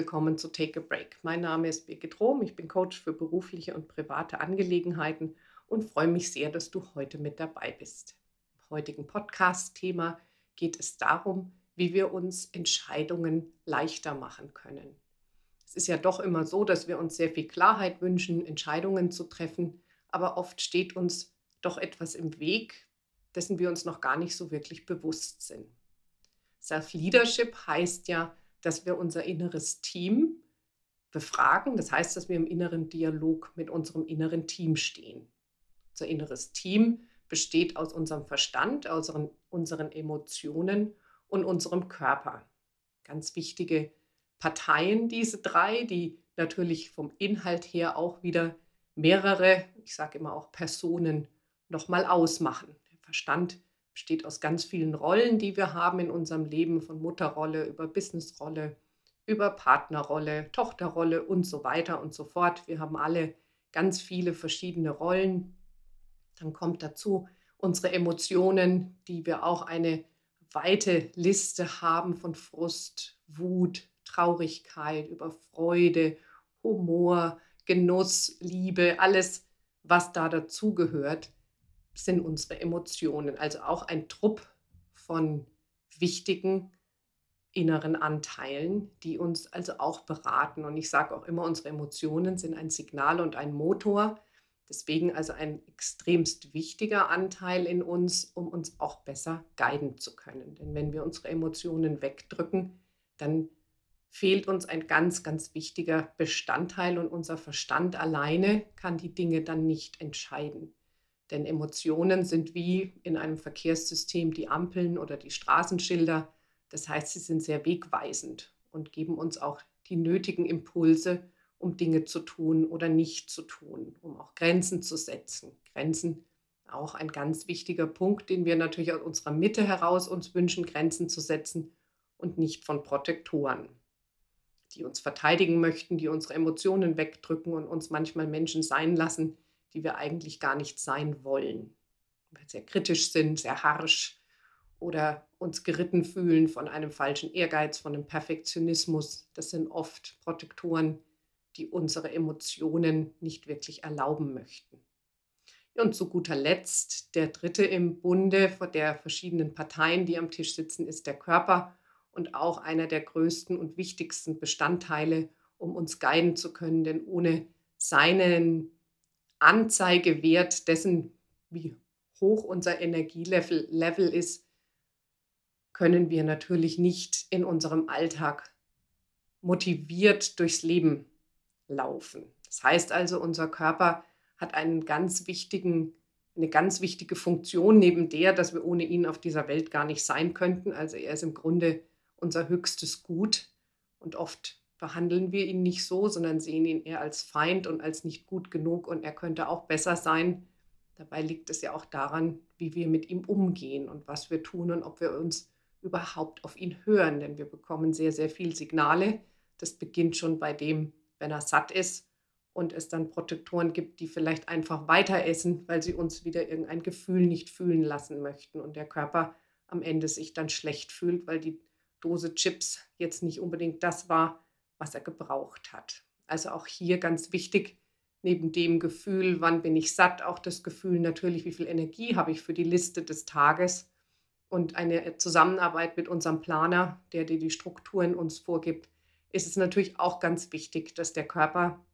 willkommen zu Take a Break. Mein Name ist Birgit Rohm, ich bin Coach für berufliche und private Angelegenheiten und freue mich sehr, dass du heute mit dabei bist. Im heutigen Podcast-Thema geht es darum, wie wir uns Entscheidungen leichter machen können. Es ist ja doch immer so, dass wir uns sehr viel Klarheit wünschen, Entscheidungen zu treffen, aber oft steht uns doch etwas im Weg, dessen wir uns noch gar nicht so wirklich bewusst sind. Self-Leadership heißt ja, dass wir unser inneres Team befragen. Das heißt, dass wir im inneren Dialog mit unserem inneren Team stehen. Unser inneres Team besteht aus unserem Verstand, aus unseren, unseren Emotionen und unserem Körper. Ganz wichtige Parteien, diese drei, die natürlich vom Inhalt her auch wieder mehrere, ich sage immer auch Personen, nochmal ausmachen. Der Verstand besteht aus ganz vielen Rollen, die wir haben in unserem Leben, von Mutterrolle über Businessrolle, über Partnerrolle, Tochterrolle und so weiter und so fort. Wir haben alle ganz viele verschiedene Rollen. Dann kommt dazu unsere Emotionen, die wir auch eine weite Liste haben von Frust, Wut, Traurigkeit, über Freude, Humor, Genuss, Liebe, alles, was da dazugehört sind unsere Emotionen, also auch ein Trupp von wichtigen inneren Anteilen, die uns also auch beraten. Und ich sage auch immer, unsere Emotionen sind ein Signal und ein Motor. Deswegen also ein extremst wichtiger Anteil in uns, um uns auch besser guiden zu können. Denn wenn wir unsere Emotionen wegdrücken, dann fehlt uns ein ganz, ganz wichtiger Bestandteil und unser Verstand alleine kann die Dinge dann nicht entscheiden. Denn Emotionen sind wie in einem Verkehrssystem die Ampeln oder die Straßenschilder. Das heißt, sie sind sehr wegweisend und geben uns auch die nötigen Impulse, um Dinge zu tun oder nicht zu tun, um auch Grenzen zu setzen. Grenzen auch ein ganz wichtiger Punkt, den wir natürlich aus unserer Mitte heraus uns wünschen, Grenzen zu setzen und nicht von Protektoren, die uns verteidigen möchten, die unsere Emotionen wegdrücken und uns manchmal Menschen sein lassen, die wir eigentlich gar nicht sein wollen. Weil sehr kritisch sind, sehr harsch oder uns geritten fühlen von einem falschen Ehrgeiz, von einem Perfektionismus. Das sind oft Protektoren, die unsere Emotionen nicht wirklich erlauben möchten. Und zu guter Letzt, der dritte im Bunde der verschiedenen Parteien, die am Tisch sitzen, ist der Körper und auch einer der größten und wichtigsten Bestandteile, um uns guiden zu können. Denn ohne seinen Anzeigewert dessen, wie hoch unser Energielevel Level ist, können wir natürlich nicht in unserem Alltag motiviert durchs Leben laufen. Das heißt also, unser Körper hat einen ganz wichtigen, eine ganz wichtige Funktion neben der, dass wir ohne ihn auf dieser Welt gar nicht sein könnten. Also er ist im Grunde unser höchstes Gut und oft behandeln wir ihn nicht so, sondern sehen ihn eher als Feind und als nicht gut genug und er könnte auch besser sein. Dabei liegt es ja auch daran, wie wir mit ihm umgehen und was wir tun und ob wir uns überhaupt auf ihn hören, denn wir bekommen sehr, sehr viel Signale. Das beginnt schon bei dem, wenn er satt ist und es dann Protektoren gibt, die vielleicht einfach weiter essen, weil sie uns wieder irgendein Gefühl nicht fühlen lassen möchten und der Körper am Ende sich dann schlecht fühlt, weil die Dose Chips jetzt nicht unbedingt das war, was er gebraucht hat. Also auch hier ganz wichtig, neben dem Gefühl, wann bin ich satt, auch das Gefühl natürlich, wie viel Energie habe ich für die Liste des Tages und eine Zusammenarbeit mit unserem Planer, der dir die Strukturen uns vorgibt, ist es natürlich auch ganz wichtig, dass der Körper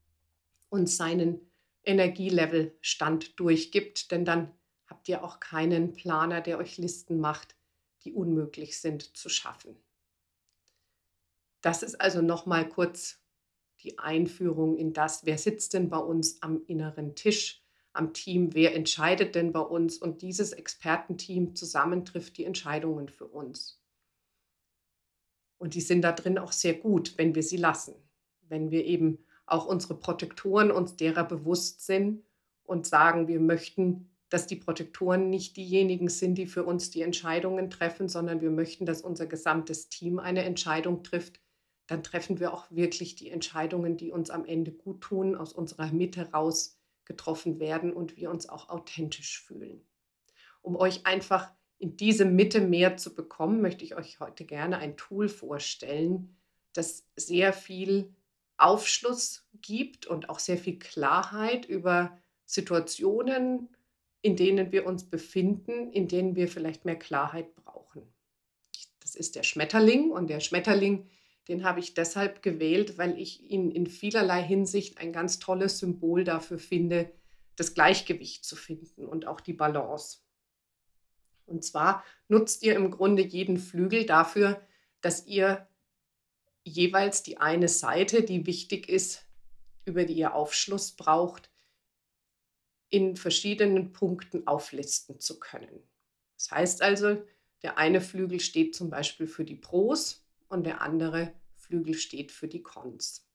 uns seinen Energielevelstand durchgibt, denn dann habt ihr auch keinen Planer, der euch Listen macht, die unmöglich sind zu schaffen. Das ist also nochmal kurz die Einführung in das, wer sitzt denn bei uns am inneren Tisch, am Team, wer entscheidet denn bei uns? Und dieses Expertenteam zusammen trifft die Entscheidungen für uns. Und die sind da drin auch sehr gut, wenn wir sie lassen, wenn wir eben auch unsere Protektoren uns derer bewusst sind und sagen, wir möchten, dass die Protektoren nicht diejenigen sind, die für uns die Entscheidungen treffen, sondern wir möchten, dass unser gesamtes Team eine Entscheidung trifft, dann treffen wir auch wirklich die Entscheidungen, die uns am Ende gut tun, aus unserer Mitte raus getroffen werden und wir uns auch authentisch fühlen. Um euch einfach in diese Mitte mehr zu bekommen, möchte ich euch heute gerne ein Tool vorstellen, das sehr viel Aufschluss gibt und auch sehr viel Klarheit über Situationen, in denen wir uns befinden, in denen wir vielleicht mehr Klarheit brauchen. Das ist der Schmetterling und der Schmetterling, den habe ich deshalb gewählt, weil ich ihn in vielerlei Hinsicht ein ganz tolles Symbol dafür finde, das Gleichgewicht zu finden und auch die Balance. Und zwar nutzt ihr im Grunde jeden Flügel dafür, dass ihr jeweils die eine Seite, die wichtig ist, über die ihr Aufschluss braucht, in verschiedenen Punkten auflisten zu können. Das heißt also, der eine Flügel steht zum Beispiel für die Pros und der andere Flügel steht für die Cons.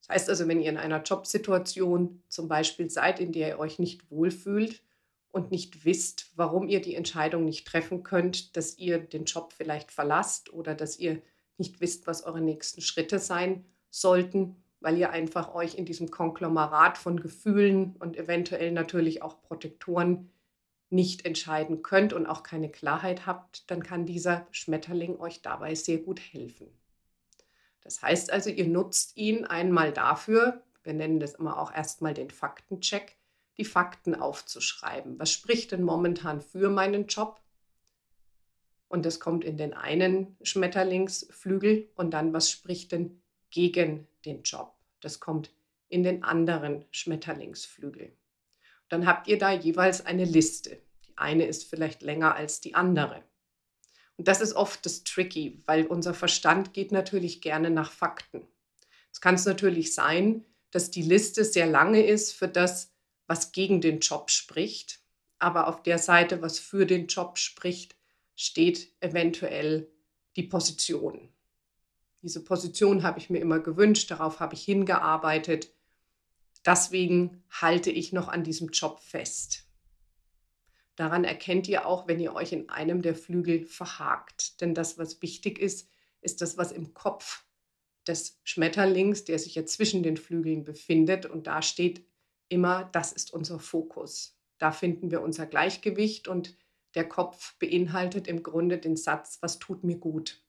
Das heißt also, wenn ihr in einer Jobsituation zum Beispiel seid, in der ihr euch nicht wohlfühlt und nicht wisst, warum ihr die Entscheidung nicht treffen könnt, dass ihr den Job vielleicht verlasst oder dass ihr nicht wisst, was eure nächsten Schritte sein sollten, weil ihr einfach euch in diesem Konglomerat von Gefühlen und eventuell natürlich auch Protektoren nicht entscheiden könnt und auch keine Klarheit habt, dann kann dieser Schmetterling euch dabei sehr gut helfen. Das heißt also, ihr nutzt ihn einmal dafür, wir nennen das immer auch erstmal den Faktencheck, die Fakten aufzuschreiben. Was spricht denn momentan für meinen Job? Und das kommt in den einen Schmetterlingsflügel und dann, was spricht denn gegen den Job? Das kommt in den anderen Schmetterlingsflügel. Dann habt ihr da jeweils eine Liste. Die eine ist vielleicht länger als die andere. Und das ist oft das Tricky, weil unser Verstand geht natürlich gerne nach Fakten. Es kann natürlich sein, dass die Liste sehr lange ist für das, was gegen den Job spricht, aber auf der Seite, was für den Job spricht, steht eventuell die Position. Diese Position habe ich mir immer gewünscht, darauf habe ich hingearbeitet. Deswegen halte ich noch an diesem Job fest. Daran erkennt ihr auch, wenn ihr euch in einem der Flügel verhakt. Denn das, was wichtig ist, ist das, was im Kopf des Schmetterlings, der sich ja zwischen den Flügeln befindet. Und da steht immer, das ist unser Fokus. Da finden wir unser Gleichgewicht und der Kopf beinhaltet im Grunde den Satz, was tut mir gut.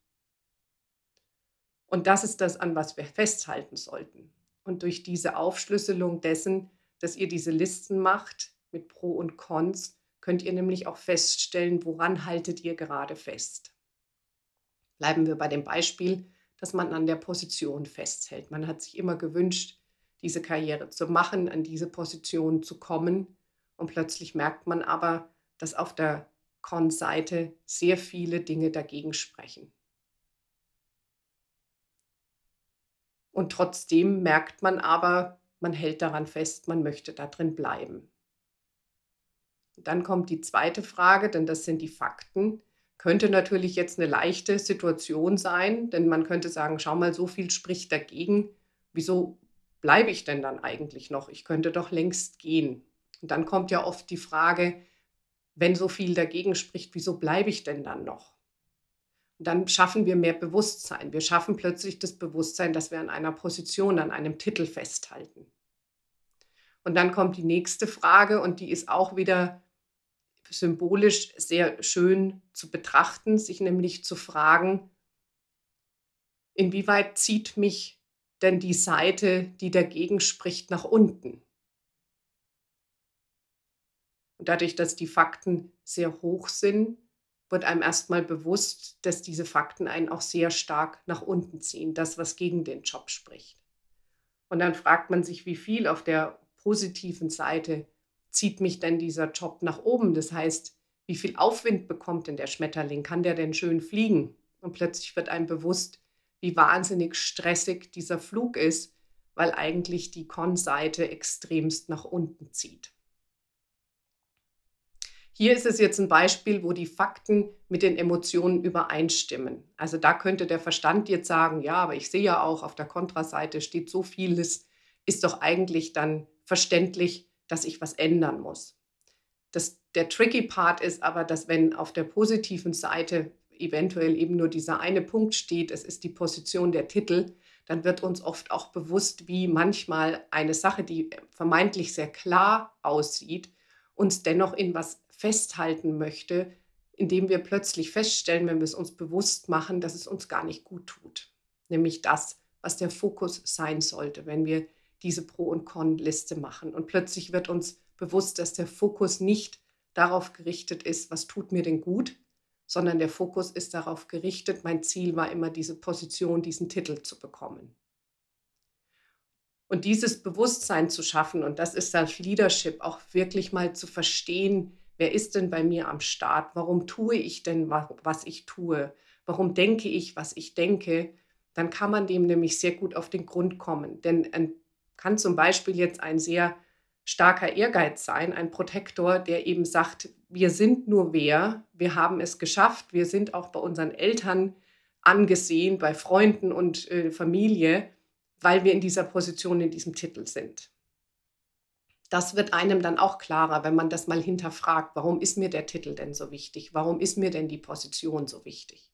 Und das ist das, an was wir festhalten sollten. Und durch diese Aufschlüsselung dessen, dass ihr diese Listen macht mit Pro und Cons, könnt ihr nämlich auch feststellen, woran haltet ihr gerade fest. Bleiben wir bei dem Beispiel, dass man an der Position festhält. Man hat sich immer gewünscht, diese Karriere zu machen, an diese Position zu kommen. Und plötzlich merkt man aber, dass auf der Con-Seite sehr viele Dinge dagegen sprechen. Und trotzdem merkt man aber, man hält daran fest, man möchte da drin bleiben. Dann kommt die zweite Frage, denn das sind die Fakten. Könnte natürlich jetzt eine leichte Situation sein, denn man könnte sagen, schau mal, so viel spricht dagegen. Wieso bleibe ich denn dann eigentlich noch? Ich könnte doch längst gehen. Und dann kommt ja oft die Frage, wenn so viel dagegen spricht, wieso bleibe ich denn dann noch? Dann schaffen wir mehr Bewusstsein. Wir schaffen plötzlich das Bewusstsein, dass wir an einer Position, an einem Titel festhalten. Und dann kommt die nächste Frage und die ist auch wieder symbolisch sehr schön zu betrachten, sich nämlich zu fragen, inwieweit zieht mich denn die Seite, die dagegen spricht, nach unten. Und dadurch, dass die Fakten sehr hoch sind, wird einem erstmal bewusst, dass diese Fakten einen auch sehr stark nach unten ziehen, das, was gegen den Job spricht. Und dann fragt man sich, wie viel auf der positiven Seite zieht mich denn dieser Job nach oben? Das heißt, wie viel Aufwind bekommt denn der Schmetterling? Kann der denn schön fliegen? Und plötzlich wird einem bewusst, wie wahnsinnig stressig dieser Flug ist, weil eigentlich die Con-Seite extremst nach unten zieht. Hier ist es jetzt ein Beispiel, wo die Fakten mit den Emotionen übereinstimmen. Also da könnte der Verstand jetzt sagen, ja, aber ich sehe ja auch, auf der Kontraseite steht so vieles, ist doch eigentlich dann verständlich, dass ich was ändern muss. Das, der tricky Part ist aber, dass wenn auf der positiven Seite eventuell eben nur dieser eine Punkt steht, es ist die Position der Titel, dann wird uns oft auch bewusst, wie manchmal eine Sache, die vermeintlich sehr klar aussieht, uns dennoch in was festhalten möchte, indem wir plötzlich feststellen, wenn wir es uns bewusst machen, dass es uns gar nicht gut tut. nämlich das, was der Fokus sein sollte, wenn wir diese Pro- und Con-Liste machen. Und plötzlich wird uns bewusst, dass der Fokus nicht darauf gerichtet ist, was tut mir denn gut, sondern der Fokus ist darauf gerichtet, mein Ziel war immer diese Position, diesen Titel zu bekommen. Und dieses Bewusstsein zu schaffen, und das ist Self-Leadership, auch wirklich mal zu verstehen, wer ist denn bei mir am Start? Warum tue ich denn, was ich tue? Warum denke ich, was ich denke? Dann kann man dem nämlich sehr gut auf den Grund kommen. Denn ein, kann zum Beispiel jetzt ein sehr starker Ehrgeiz sein, ein Protektor, der eben sagt, wir sind nur wer, wir haben es geschafft, wir sind auch bei unseren Eltern angesehen, bei Freunden und äh, Familie, weil wir in dieser Position, in diesem Titel sind. Das wird einem dann auch klarer, wenn man das mal hinterfragt, warum ist mir der Titel denn so wichtig? Warum ist mir denn die Position so wichtig?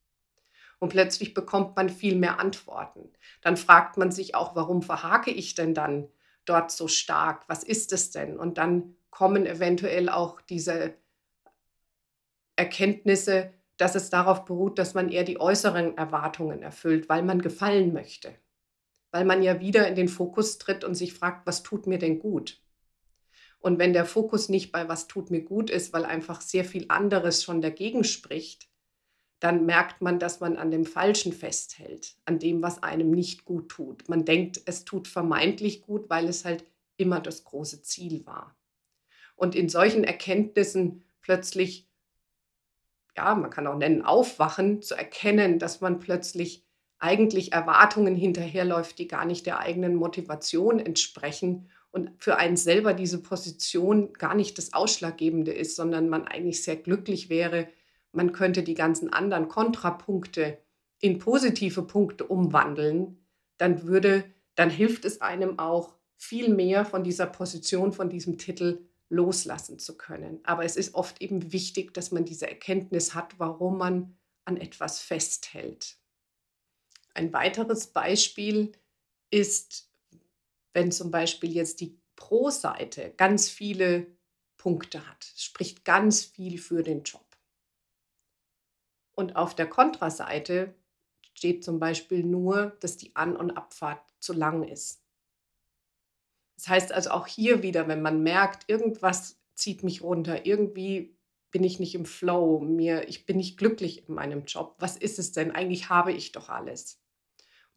Und plötzlich bekommt man viel mehr Antworten. Dann fragt man sich auch, warum verhake ich denn dann dort so stark? Was ist es denn? Und dann kommen eventuell auch diese Erkenntnisse, dass es darauf beruht, dass man eher die äußeren Erwartungen erfüllt, weil man gefallen möchte. Weil man ja wieder in den Fokus tritt und sich fragt, was tut mir denn gut? Und wenn der Fokus nicht bei was tut mir gut ist, weil einfach sehr viel anderes schon dagegen spricht, dann merkt man, dass man an dem Falschen festhält, an dem, was einem nicht gut tut. Man denkt, es tut vermeintlich gut, weil es halt immer das große Ziel war. Und in solchen Erkenntnissen plötzlich, ja, man kann auch nennen, aufwachen, zu erkennen, dass man plötzlich eigentlich Erwartungen hinterherläuft, die gar nicht der eigenen Motivation entsprechen und für einen selber diese Position gar nicht das Ausschlaggebende ist, sondern man eigentlich sehr glücklich wäre, man könnte die ganzen anderen Kontrapunkte in positive Punkte umwandeln, dann würde, dann hilft es einem auch viel mehr von dieser Position, von diesem Titel loslassen zu können. Aber es ist oft eben wichtig, dass man diese Erkenntnis hat, warum man an etwas festhält. Ein weiteres Beispiel ist, wenn zum Beispiel jetzt die Pro-Seite ganz viele Punkte hat, spricht ganz viel für den Job. Und auf der Kontraseite steht zum Beispiel nur, dass die An- und Abfahrt zu lang ist. Das heißt also auch hier wieder, wenn man merkt, irgendwas zieht mich runter, irgendwie bin ich nicht im Flow, mir, ich bin nicht glücklich in meinem Job. Was ist es denn? Eigentlich habe ich doch alles.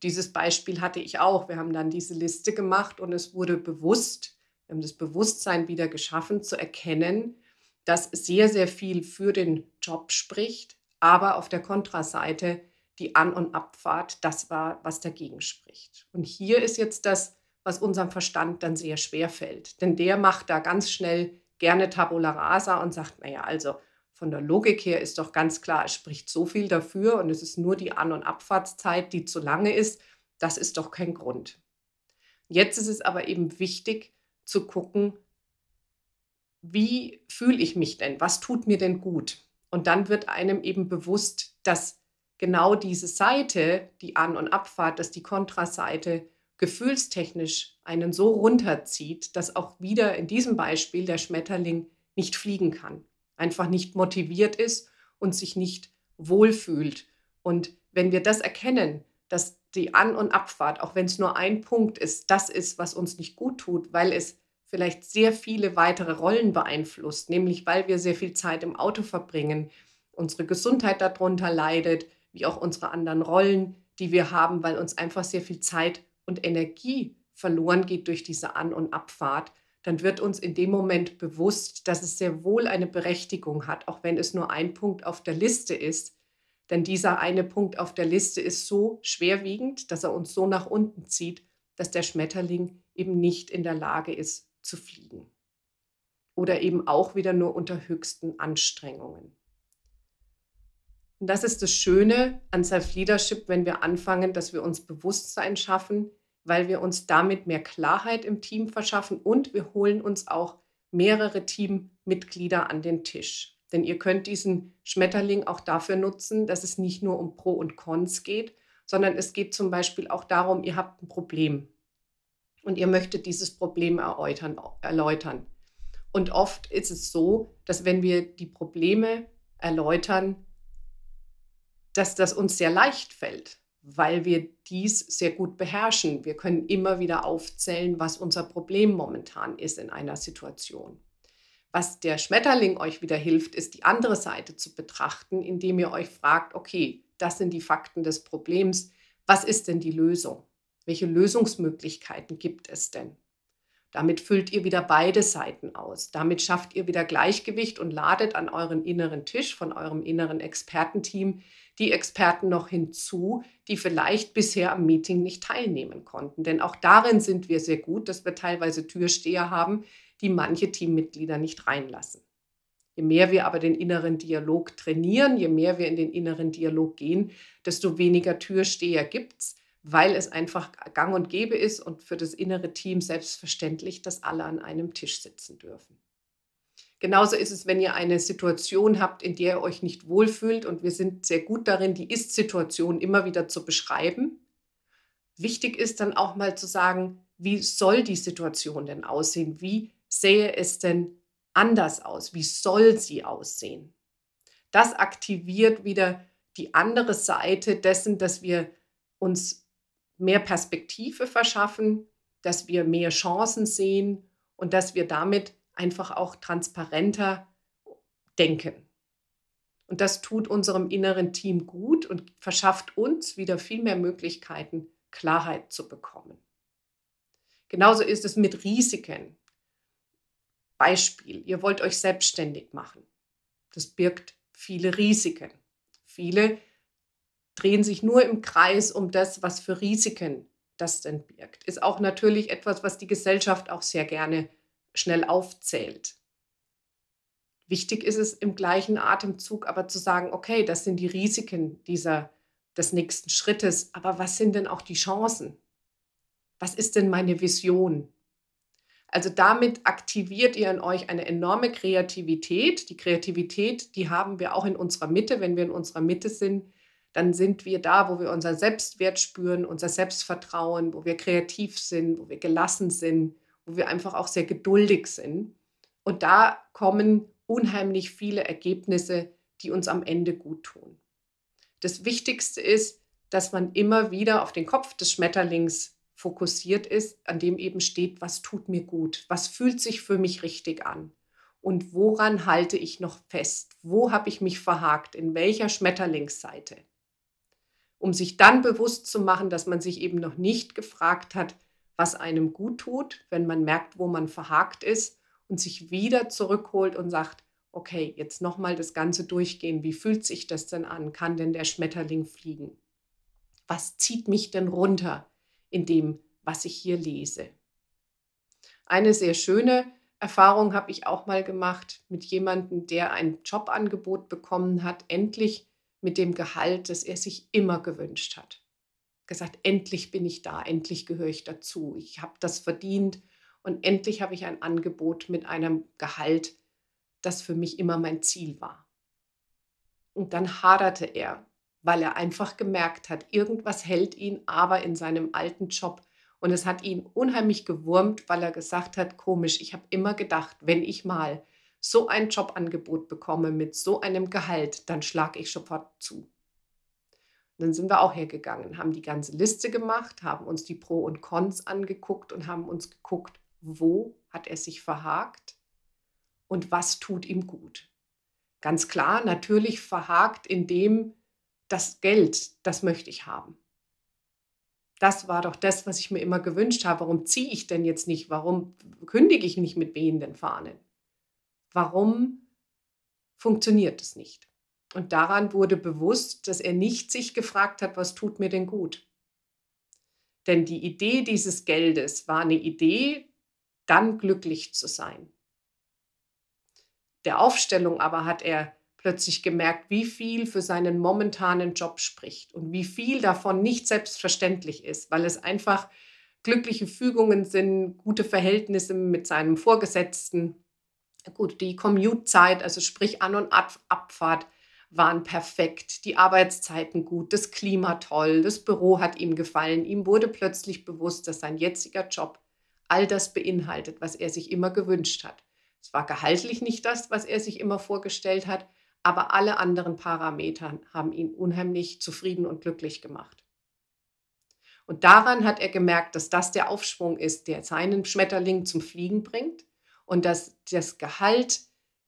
Dieses Beispiel hatte ich auch. Wir haben dann diese Liste gemacht und es wurde bewusst, wir haben das Bewusstsein wieder geschaffen, zu erkennen, dass sehr, sehr viel für den Job spricht, aber auf der Kontraseite die An- und Abfahrt, das war, was dagegen spricht. Und hier ist jetzt das, was unserem Verstand dann sehr schwer fällt. Denn der macht da ganz schnell gerne Tabula rasa und sagt, naja, also von der Logik her ist doch ganz klar, es spricht so viel dafür und es ist nur die An- und Abfahrtszeit, die zu lange ist. Das ist doch kein Grund. Jetzt ist es aber eben wichtig zu gucken, wie fühle ich mich denn? Was tut mir denn gut? Und dann wird einem eben bewusst, dass genau diese Seite, die An- und Abfahrt, dass die Kontraseite gefühlstechnisch einen so runterzieht, dass auch wieder in diesem Beispiel der Schmetterling nicht fliegen kann, einfach nicht motiviert ist und sich nicht wohlfühlt. Und wenn wir das erkennen, dass die An- und Abfahrt, auch wenn es nur ein Punkt ist, das ist, was uns nicht gut tut, weil es vielleicht sehr viele weitere Rollen beeinflusst, nämlich weil wir sehr viel Zeit im Auto verbringen, unsere Gesundheit darunter leidet, wie auch unsere anderen Rollen, die wir haben, weil uns einfach sehr viel Zeit und Energie verloren geht durch diese An- und Abfahrt, dann wird uns in dem Moment bewusst, dass es sehr wohl eine Berechtigung hat, auch wenn es nur ein Punkt auf der Liste ist. Denn dieser eine Punkt auf der Liste ist so schwerwiegend, dass er uns so nach unten zieht, dass der Schmetterling eben nicht in der Lage ist, zu fliegen. Oder eben auch wieder nur unter höchsten Anstrengungen. Und das ist das Schöne an Self-Leadership, wenn wir anfangen, dass wir uns Bewusstsein schaffen, weil wir uns damit mehr Klarheit im Team verschaffen und wir holen uns auch mehrere Teammitglieder an den Tisch. Denn ihr könnt diesen Schmetterling auch dafür nutzen, dass es nicht nur um Pro und Cons geht, sondern es geht zum Beispiel auch darum, ihr habt ein Problem und ihr möchtet dieses Problem erläutern. Und oft ist es so, dass wenn wir die Probleme erläutern, dass das uns sehr leicht fällt, weil wir dies sehr gut beherrschen. Wir können immer wieder aufzählen, was unser Problem momentan ist in einer Situation. Was der Schmetterling euch wieder hilft, ist die andere Seite zu betrachten, indem ihr euch fragt, okay, das sind die Fakten des Problems, was ist denn die Lösung? Welche Lösungsmöglichkeiten gibt es denn? Damit füllt ihr wieder beide Seiten aus. Damit schafft ihr wieder Gleichgewicht und ladet an euren inneren Tisch von eurem inneren Expertenteam die Experten noch hinzu, die vielleicht bisher am Meeting nicht teilnehmen konnten. Denn auch darin sind wir sehr gut, dass wir teilweise Türsteher haben, die manche Teammitglieder nicht reinlassen. Je mehr wir aber den inneren Dialog trainieren, je mehr wir in den inneren Dialog gehen, desto weniger Türsteher gibt es, weil es einfach gang und gäbe ist und für das innere Team selbstverständlich, dass alle an einem Tisch sitzen dürfen. Genauso ist es, wenn ihr eine Situation habt, in der ihr euch nicht wohlfühlt und wir sind sehr gut darin, die Ist-Situation immer wieder zu beschreiben. Wichtig ist dann auch mal zu sagen, wie soll die Situation denn aussehen? Wie sähe es denn anders aus? Wie soll sie aussehen? Das aktiviert wieder die andere Seite dessen, dass wir uns mehr Perspektive verschaffen, dass wir mehr Chancen sehen und dass wir damit einfach auch transparenter denken. Und das tut unserem inneren Team gut und verschafft uns wieder viel mehr Möglichkeiten, Klarheit zu bekommen. Genauso ist es mit Risiken. Beispiel, ihr wollt euch selbstständig machen. Das birgt viele Risiken. Viele drehen sich nur im Kreis um das, was für Risiken das denn birgt. Ist auch natürlich etwas, was die Gesellschaft auch sehr gerne schnell aufzählt. Wichtig ist es im gleichen Atemzug aber zu sagen, okay, das sind die Risiken dieser, des nächsten Schrittes, aber was sind denn auch die Chancen? Was ist denn meine Vision? Also damit aktiviert ihr in euch eine enorme Kreativität. Die Kreativität, die haben wir auch in unserer Mitte. Wenn wir in unserer Mitte sind, dann sind wir da, wo wir unseren Selbstwert spüren, unser Selbstvertrauen, wo wir kreativ sind, wo wir gelassen sind, wo wir einfach auch sehr geduldig sind. Und da kommen unheimlich viele Ergebnisse, die uns am Ende gut tun. Das Wichtigste ist, dass man immer wieder auf den Kopf des Schmetterlings fokussiert ist, an dem eben steht, was tut mir gut, was fühlt sich für mich richtig an und woran halte ich noch fest, wo habe ich mich verhakt, in welcher Schmetterlingsseite. Um sich dann bewusst zu machen, dass man sich eben noch nicht gefragt hat, was einem gut tut, wenn man merkt, wo man verhakt ist und sich wieder zurückholt und sagt, okay, jetzt nochmal das Ganze durchgehen. Wie fühlt sich das denn an? Kann denn der Schmetterling fliegen? Was zieht mich denn runter in dem, was ich hier lese? Eine sehr schöne Erfahrung habe ich auch mal gemacht mit jemandem, der ein Jobangebot bekommen hat, endlich mit dem Gehalt, das er sich immer gewünscht hat gesagt, endlich bin ich da, endlich gehöre ich dazu, ich habe das verdient und endlich habe ich ein Angebot mit einem Gehalt, das für mich immer mein Ziel war. Und dann haderte er, weil er einfach gemerkt hat, irgendwas hält ihn aber in seinem alten Job. Und es hat ihn unheimlich gewurmt, weil er gesagt hat, komisch, ich habe immer gedacht, wenn ich mal so ein Jobangebot bekomme mit so einem Gehalt, dann schlage ich sofort zu dann sind wir auch hergegangen, haben die ganze Liste gemacht, haben uns die Pro und Cons angeguckt und haben uns geguckt, wo hat er sich verhakt und was tut ihm gut. Ganz klar, natürlich verhakt in dem, das Geld, das möchte ich haben. Das war doch das, was ich mir immer gewünscht habe. Warum ziehe ich denn jetzt nicht? Warum kündige ich nicht mit wehenden Fahnen? Warum funktioniert es nicht? Und daran wurde bewusst, dass er nicht sich gefragt hat, was tut mir denn gut? Denn die Idee dieses Geldes war eine Idee, dann glücklich zu sein. Der Aufstellung aber hat er plötzlich gemerkt, wie viel für seinen momentanen Job spricht und wie viel davon nicht selbstverständlich ist, weil es einfach glückliche Fügungen sind, gute Verhältnisse mit seinem Vorgesetzten, gut, die Commute-Zeit, also sprich An- und Ab Abfahrt, waren perfekt, die Arbeitszeiten gut, das Klima toll, das Büro hat ihm gefallen. Ihm wurde plötzlich bewusst, dass sein jetziger Job all das beinhaltet, was er sich immer gewünscht hat. Es war gehaltlich nicht das, was er sich immer vorgestellt hat, aber alle anderen Parameter haben ihn unheimlich zufrieden und glücklich gemacht. Und daran hat er gemerkt, dass das der Aufschwung ist, der seinen Schmetterling zum Fliegen bringt und dass das Gehalt,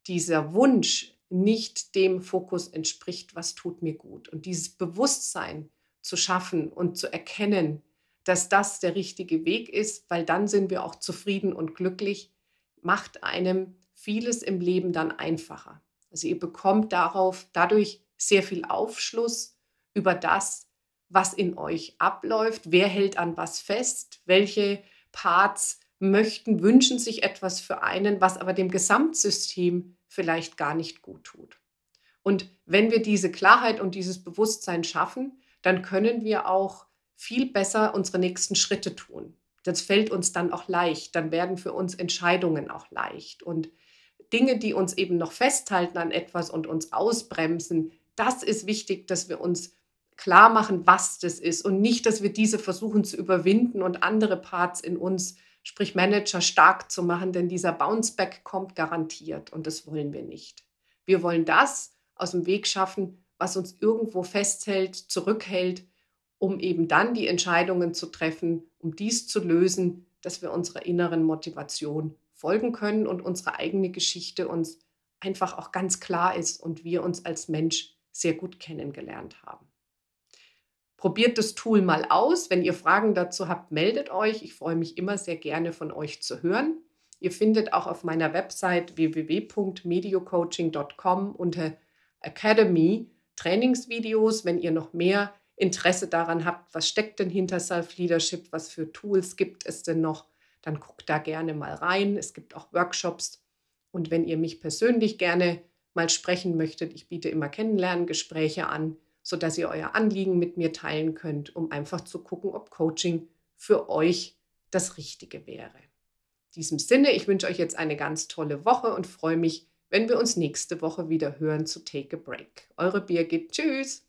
dieser Wunsch nicht dem Fokus entspricht, was tut mir gut. Und dieses Bewusstsein zu schaffen und zu erkennen, dass das der richtige Weg ist, weil dann sind wir auch zufrieden und glücklich, macht einem vieles im Leben dann einfacher. Also ihr bekommt darauf dadurch sehr viel Aufschluss über das, was in euch abläuft, wer hält an was fest, welche Parts möchten, wünschen sich etwas für einen, was aber dem Gesamtsystem vielleicht gar nicht gut tut. Und wenn wir diese Klarheit und dieses Bewusstsein schaffen, dann können wir auch viel besser unsere nächsten Schritte tun. Das fällt uns dann auch leicht, dann werden für uns Entscheidungen auch leicht. Und Dinge, die uns eben noch festhalten an etwas und uns ausbremsen, das ist wichtig, dass wir uns klar machen, was das ist und nicht, dass wir diese versuchen zu überwinden und andere Parts in uns, sprich Manager, stark zu machen, denn dieser Bounceback kommt garantiert und das wollen wir nicht. Wir wollen das aus dem Weg schaffen, was uns irgendwo festhält, zurückhält, um eben dann die Entscheidungen zu treffen, um dies zu lösen, dass wir unserer inneren Motivation folgen können und unsere eigene Geschichte uns einfach auch ganz klar ist und wir uns als Mensch sehr gut kennengelernt haben. Probiert das Tool mal aus. Wenn ihr Fragen dazu habt, meldet euch. Ich freue mich immer sehr gerne von euch zu hören. Ihr findet auch auf meiner Website www.mediocoaching.com unter Academy Trainingsvideos, wenn ihr noch mehr Interesse daran habt, was steckt denn hinter Self-Leadership, was für Tools gibt es denn noch, dann guckt da gerne mal rein. Es gibt auch Workshops. Und wenn ihr mich persönlich gerne mal sprechen möchtet, ich biete immer Kennenlerngespräche an, sodass ihr euer Anliegen mit mir teilen könnt, um einfach zu gucken, ob Coaching für euch das Richtige wäre. In diesem Sinne, ich wünsche euch jetzt eine ganz tolle Woche und freue mich, wenn wir uns nächste Woche wieder hören zu Take a Break. Eure Birgit. Tschüss.